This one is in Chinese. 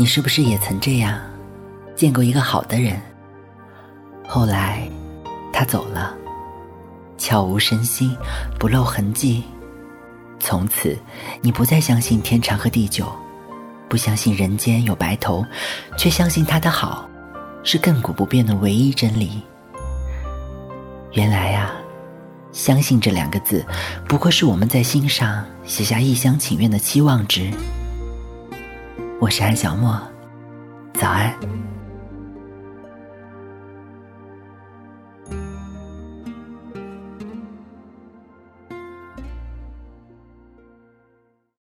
你是不是也曾这样，见过一个好的人，后来他走了，悄无声息，不露痕迹，从此你不再相信天长和地久，不相信人间有白头，却相信他的好是亘古不变的唯一真理。原来呀。相信这两个字，不过是我们在心上写下一厢情愿的期望值。我是安小莫，早安。